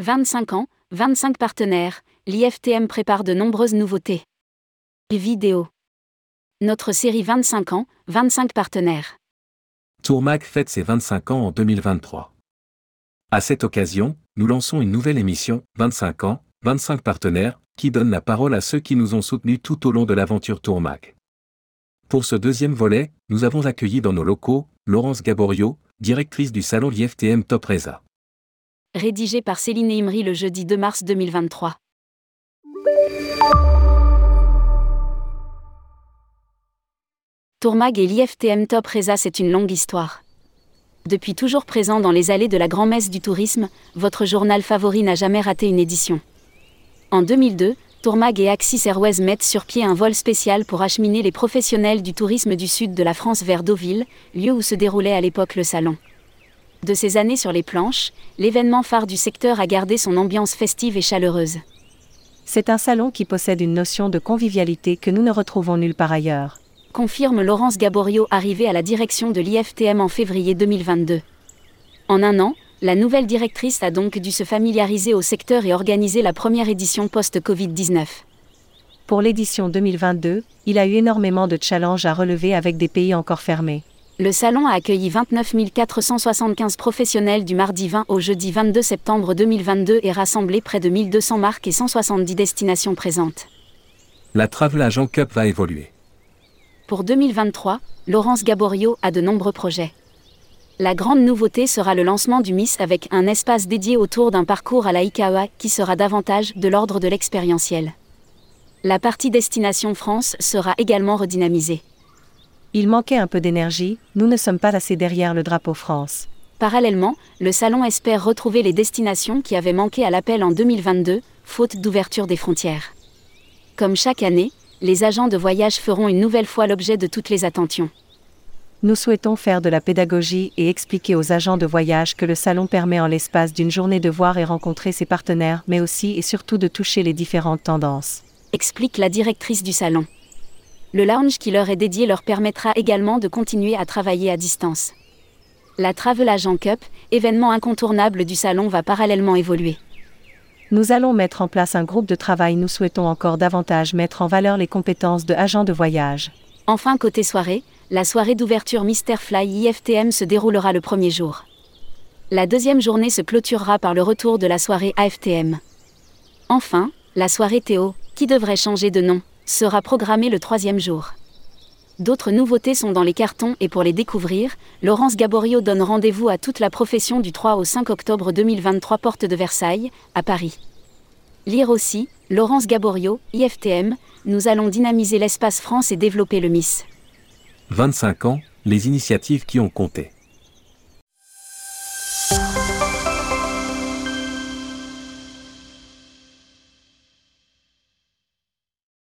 25 ans, 25 partenaires, l'IFTM prépare de nombreuses nouveautés. Vidéo. Notre série 25 ans, 25 partenaires. Tourmag fête ses 25 ans en 2023. À cette occasion, nous lançons une nouvelle émission, 25 ans, 25 partenaires, qui donne la parole à ceux qui nous ont soutenus tout au long de l'aventure Tourmag. Pour ce deuxième volet, nous avons accueilli dans nos locaux, Laurence Gaborio, directrice du salon l'IFTM Top Reza. Rédigé par Céline Imri le jeudi 2 mars 2023. Tourmag et l'IFTM Top Reza, c'est une longue histoire. Depuis toujours présent dans les allées de la grand-messe du tourisme, votre journal favori n'a jamais raté une édition. En 2002, Tourmag et Axis Airways mettent sur pied un vol spécial pour acheminer les professionnels du tourisme du sud de la France vers Deauville, lieu où se déroulait à l'époque le salon. De ces années sur les planches, l'événement phare du secteur a gardé son ambiance festive et chaleureuse. C'est un salon qui possède une notion de convivialité que nous ne retrouvons nulle part ailleurs confirme Laurence Gaborio arrivée à la direction de l'IFTM en février 2022. En un an, la nouvelle directrice a donc dû se familiariser au secteur et organiser la première édition post-Covid-19. Pour l'édition 2022, il a eu énormément de challenges à relever avec des pays encore fermés. Le salon a accueilli 29 475 professionnels du mardi 20 au jeudi 22 septembre 2022 et rassemblé près de 1200 marques et 170 destinations présentes. La Travel Agent Cup va évoluer. Pour 2023, Laurence Gaborio a de nombreux projets. La grande nouveauté sera le lancement du Miss avec un espace dédié autour d'un parcours à la IKEA qui sera davantage de l'ordre de l'expérientiel. La partie Destination France sera également redynamisée. Il manquait un peu d'énergie, nous ne sommes pas assez derrière le drapeau France. Parallèlement, le salon espère retrouver les destinations qui avaient manqué à l'appel en 2022, faute d'ouverture des frontières. Comme chaque année, les agents de voyage feront une nouvelle fois l'objet de toutes les attentions. Nous souhaitons faire de la pédagogie et expliquer aux agents de voyage que le salon permet en l'espace d'une journée de voir et rencontrer ses partenaires, mais aussi et surtout de toucher les différentes tendances. Explique la directrice du salon. Le lounge qui leur est dédié leur permettra également de continuer à travailler à distance. La Travel Agent Cup, événement incontournable du salon, va parallèlement évoluer. Nous allons mettre en place un groupe de travail. Nous souhaitons encore davantage mettre en valeur les compétences de agents de voyage. Enfin, côté soirée, la soirée d'ouverture Fly IFTM se déroulera le premier jour. La deuxième journée se clôturera par le retour de la soirée AFTM. Enfin, la soirée Théo, qui devrait changer de nom, sera programmée le troisième jour. D'autres nouveautés sont dans les cartons et pour les découvrir, Laurence Gaborio donne rendez-vous à toute la profession du 3 au 5 octobre 2023 porte de Versailles, à Paris. Lire aussi, Laurence Gaborio, IFTM, nous allons dynamiser l'espace France et développer le Miss. 25 ans, les initiatives qui ont compté.